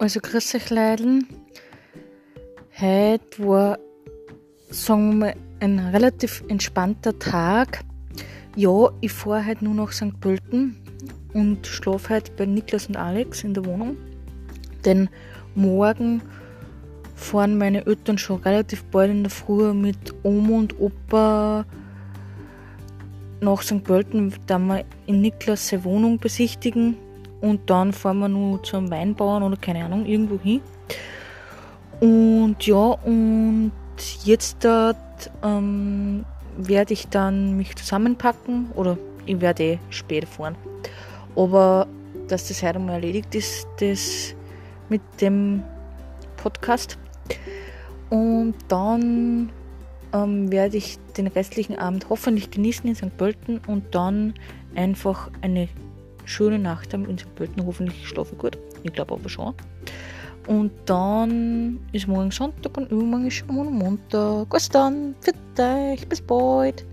Also grüß euch Leiden. Heute war, sagen wir mal, ein relativ entspannter Tag. Ja, ich fahre heute nur nach St. Pölten und schlafe heute bei Niklas und Alex in der Wohnung. Denn morgen fahren meine Eltern schon relativ bald in der Früh mit Oma und Opa nach St. Pölten, da wir in Niklas Wohnung besichtigen und dann fahren wir nur zum Weinbauern oder keine Ahnung, irgendwo hin. Und ja, und jetzt dort ähm, werde ich dann mich zusammenpacken oder ich werde eh spät fahren. Aber dass das heute mal erledigt ist, das mit dem Podcast. Und dann ähm, werde ich den restlichen Abend hoffentlich genießen in St. Pölten und dann einfach eine schöne Nacht haben in St. Pölten. Hoffentlich schlafe gut. Ich glaube aber schon. Und dann ist morgen Sonntag und übermorgen ist schon Montag. Bis dann. Für euch. Bis bald.